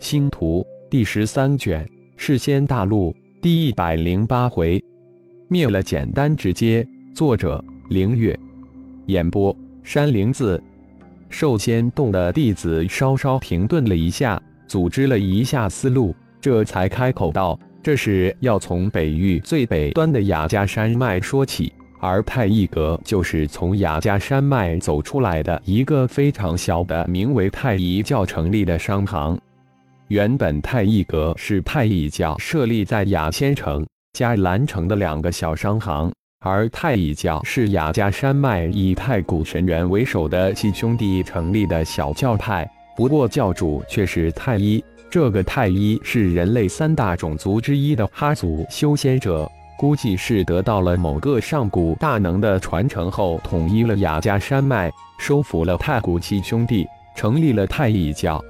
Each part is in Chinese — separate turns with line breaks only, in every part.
星图第十三卷，世仙大陆第一百零八回，灭了简单直接。作者：凌月。演播：山灵子。寿仙洞的弟子稍稍停顿了一下，组织了一下思路，这才开口道：“这是要从北域最北端的雅加山脉说起。”而太一阁就是从雅加山脉走出来的一个非常小的，名为太一教成立的商行。原本太一阁是太一教设立在雅仙城、加兰城的两个小商行，而太一教是雅加山脉以太古神元为首的七兄弟成立的小教派。不过教主却是太一，这个太一是人类三大种族之一的哈族修仙者。估计是得到了某个上古大能的传承后，统一了雅加山脉，收服了太古七兄弟，成立了太一教。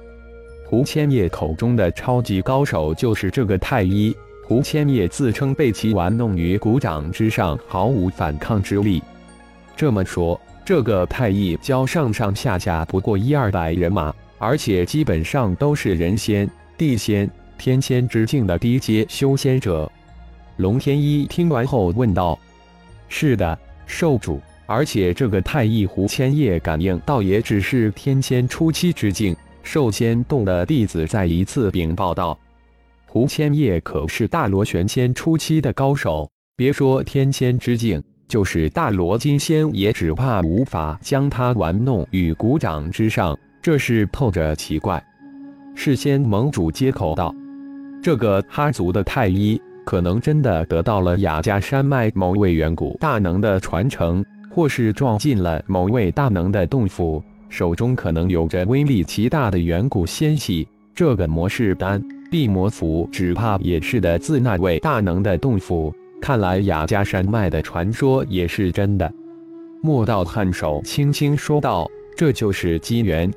胡千叶口中的超级高手就是这个太一。胡千叶自称被其玩弄于股掌之上，毫无反抗之力。这么说，这个太一教上上下下不过一二百人马，而且基本上都是人仙、地仙、天仙之境的低阶修仙者。龙天一听完后问道：“是的，受主。而且这个太一胡千叶感应倒也只是天仙初期之境。”寿仙洞的弟子再一次禀报道：“胡千叶可是大罗玄仙初期的高手，别说天仙之境，就是大罗金仙也只怕无法将他玩弄于股掌之上。这是透着奇怪。”事先盟主接口道：“这个哈族的太医。”可能真的得到了雅加山脉某位远古大能的传承，或是撞进了某位大能的洞府，手中可能有着威力极大的远古仙器。这个魔士丹、地魔符，只怕也是的自那位大能的洞府。看来雅加山脉的传说也是真的。莫道颔首，轻轻说道：“这就是机缘。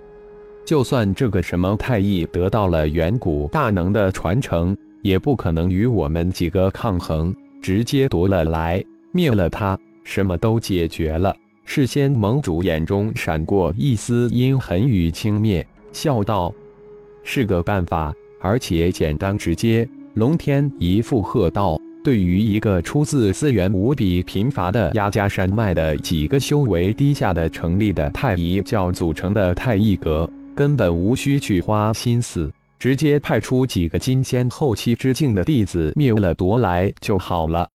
就算这个什么太乙得到了远古大能的传承。”也不可能与我们几个抗衡，直接夺了来，灭了他，什么都解决了。事先盟主眼中闪过一丝阴狠与轻蔑，笑道：“是个办法，而且简单直接。”龙天一附和道：“对于一个出自资源无比贫乏的压家山脉的几个修为低下的成立的太乙教组成的太乙阁，根本无需去花心思。”直接派出几个金仙后期之境的弟子灭了夺来就好了。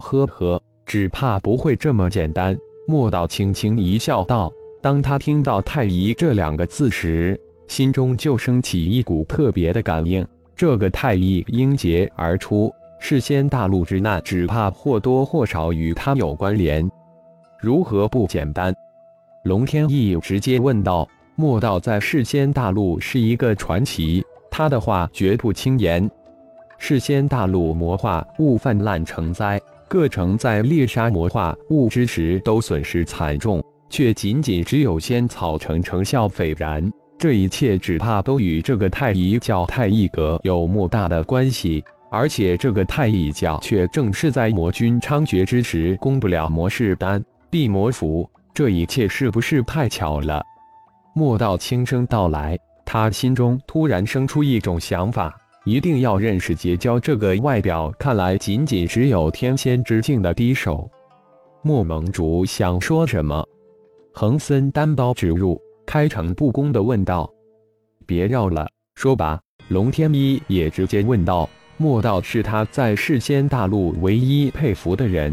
呵呵，只怕不会这么简单。莫道轻轻一笑，道：“当他听到太乙这两个字时，心中就升起一股特别的感应。这个太乙应劫而出，事先大陆之难，只怕或多或少与他有关联。如何不简单？”龙天翼直接问道：“莫道在世间大陆是一个传奇。”他的话绝不轻言。事先大陆魔化物泛滥成灾，各城在猎杀魔化物之时都损失惨重，却仅仅只有仙草城成效斐然。这一切只怕都与这个太乙教太乙阁有莫大的关系。而且这个太乙教却正是在魔君猖獗之时攻不了魔士丹、地魔符，这一切是不是太巧了？莫道轻声道来。他心中突然生出一种想法，一定要认识结交这个外表看来仅仅只有天仙之境的低手。莫盟主想说什么？恒森单刀直入，开诚布公的问道：“别绕了，说吧。”龙天一也直接问道：“莫道是他在世间大陆唯一佩服的人，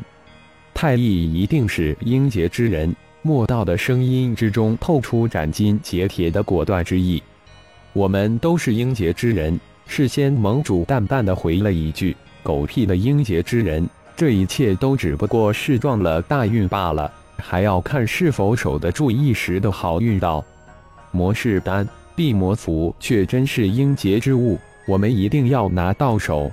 太乙一定是英杰之人。”莫道的声音之中透出斩金截铁的果断之意。我们都是英杰之人，事先盟主淡淡的回了一句：“狗屁的英杰之人，这一切都只不过是撞了大运罢了，还要看是否守得住一时的好运道。”魔士丹、地魔符却真是英杰之物，我们一定要拿到手。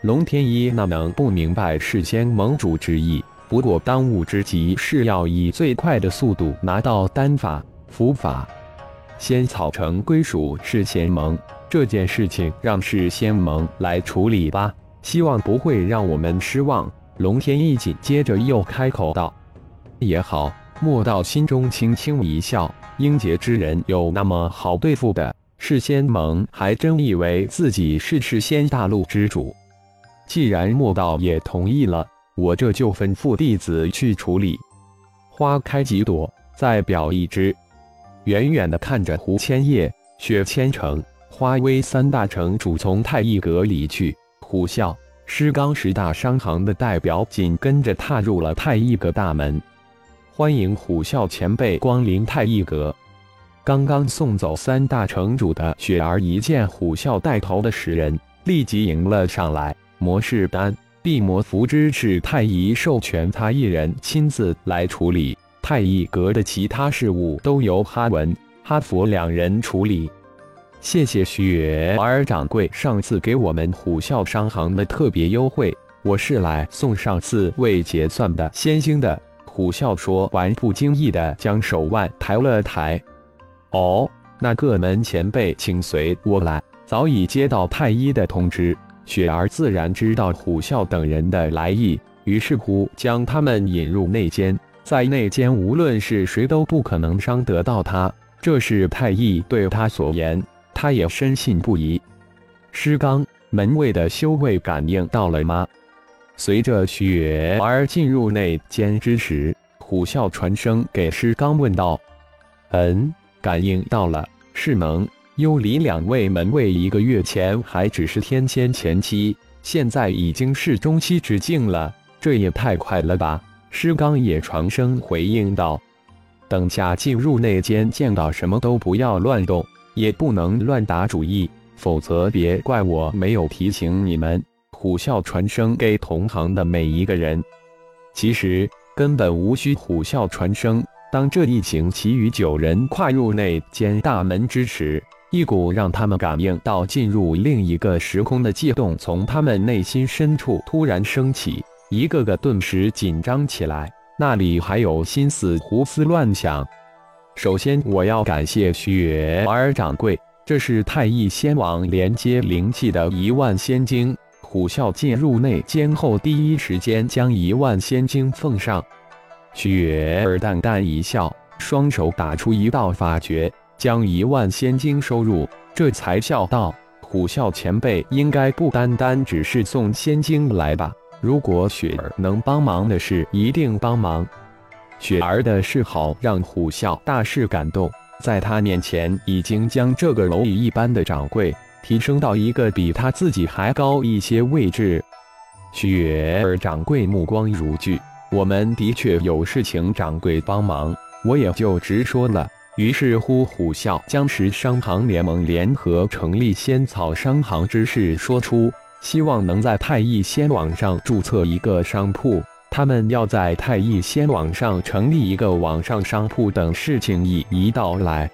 龙天一哪能不明白事先盟主之意？不过当务之急是要以最快的速度拿到丹法、符法。仙草城归属是仙盟，这件事情让是仙盟来处理吧，希望不会让我们失望。龙天一紧接着又开口道：“也好。”莫道心中轻轻一笑，英杰之人有那么好对付的？世仙盟还真以为自己是世仙大陆之主。既然莫道也同意了，我这就吩咐弟子去处理。花开几朵，再表一枝。远远的看着胡千叶、雪千城、花威三大城主从太一阁离去，虎啸、狮刚十大商行的代表紧跟着踏入了太一阁大门。欢迎虎啸前辈光临太一阁。刚刚送走三大城主的雪儿一见虎啸带头的十人，立即迎了上来。魔士丹、地魔符之事，太乙授权他一人亲自来处理。太乙阁的其他事务都由哈文、哈佛两人处理。谢谢雪儿掌柜上次给我们虎啸商行的特别优惠，我是来送上次未结算的仙星的。虎啸说完，不经意的将手腕抬了抬。哦，那各门前辈，请随我来。早已接到太医的通知，雪儿自然知道虎啸等人的来意，于是乎将他们引入内间。在内间，无论是谁都不可能伤得到他。这是太医对他所言，他也深信不疑。师刚门卫的修为感应到了吗？随着雪儿进入内间之时，虎啸传声给师刚问道：“嗯。”感应到了，是能、幽离两位门卫，一个月前还只是天仙前期，现在已经是中期之境了，这也太快了吧！师刚也传声回应道：“等下进入内间，见到什么都不要乱动，也不能乱打主意，否则别怪我没有提醒你们。”虎啸传声给同行的每一个人，其实根本无需虎啸传声。当这一行其余九人跨入内间大门之时，一股让他们感应到进入另一个时空的悸动从他们内心深处突然升起，一个个顿时紧张起来，那里还有心思胡思乱想。首先，我要感谢雪儿掌柜，这是太乙仙王连接灵气的一万仙晶。虎啸进入内间后，第一时间将一万仙晶奉上。雪儿淡淡一笑，双手打出一道法诀，将一万仙晶收入，这才笑道：“虎啸前辈应该不单单只是送仙晶来吧？如果雪儿能帮忙的事，一定帮忙。”雪儿的示好让虎啸大是感动，在他面前已经将这个蝼蚁一般的掌柜提升到一个比他自己还高一些位置。雪儿掌柜目光如炬。我们的确有事情，掌柜帮忙，我也就直说了。于是乎，虎啸将十商行联盟联合成立仙草商行之事说出，希望能在太乙仙网上注册一个商铺。他们要在太乙仙网上成立一个网上商铺等事情一一道来，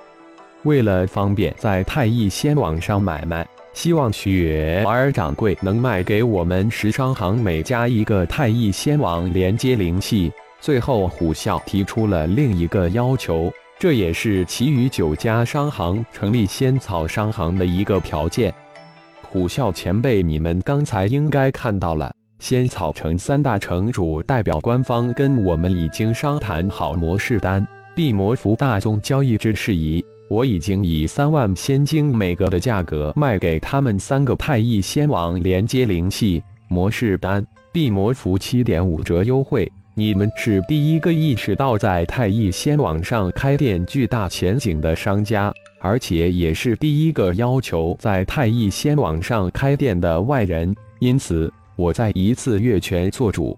为了方便在太乙仙网上买卖。希望雪儿掌柜能卖给我们十商行每家一个太乙仙网连接灵气。最后，虎啸提出了另一个要求，这也是其余九家商行成立仙草商行的一个条件。虎啸前辈，你们刚才应该看到了，仙草城三大城主代表官方跟我们已经商谈好模式单、地魔符大宗交易之事宜。我已经以三万仙晶每个的价格卖给他们三个太乙仙王连接灵气模式单，地魔符七点五折优惠。你们是第一个意识到在太乙仙网上开店巨大前景的商家，而且也是第一个要求在太乙仙网上开店的外人。因此，我再一次越权做主，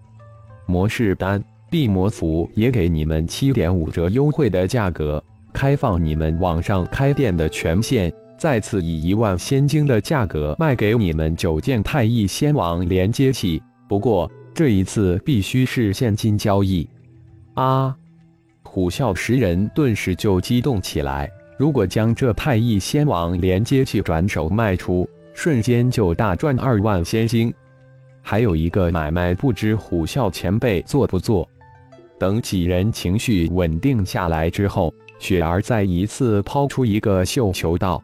模式单、地魔符也给你们七点五折优惠的价格。开放你们网上开店的权限，再次以一万仙晶的价格卖给你们九件太乙仙王连接器。不过这一次必须是现金交易。啊！虎啸十人顿时就激动起来。如果将这太乙仙王连接器转手卖出，瞬间就大赚二万仙晶。还有一个买卖，不知虎啸前辈做不做？等几人情绪稳定下来之后。雪儿再一次抛出一个绣球，道：“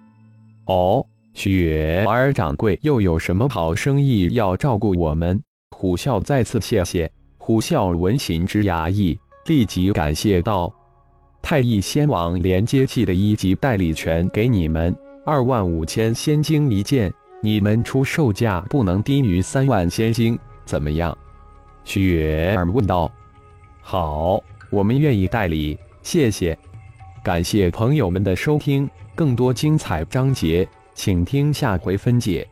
哦，雪儿掌柜又有什么好生意要照顾我们？”虎啸再次谢谢。虎啸闻琴之衙役，立即感谢道：“太乙仙王连接器的一级代理权给你们，二万五千仙晶一件，你们出售价不能低于三万仙晶，怎么样？”雪儿问道。“好，我们愿意代理，谢谢。感谢朋友们的收听，更多精彩章节，请听下回分解。”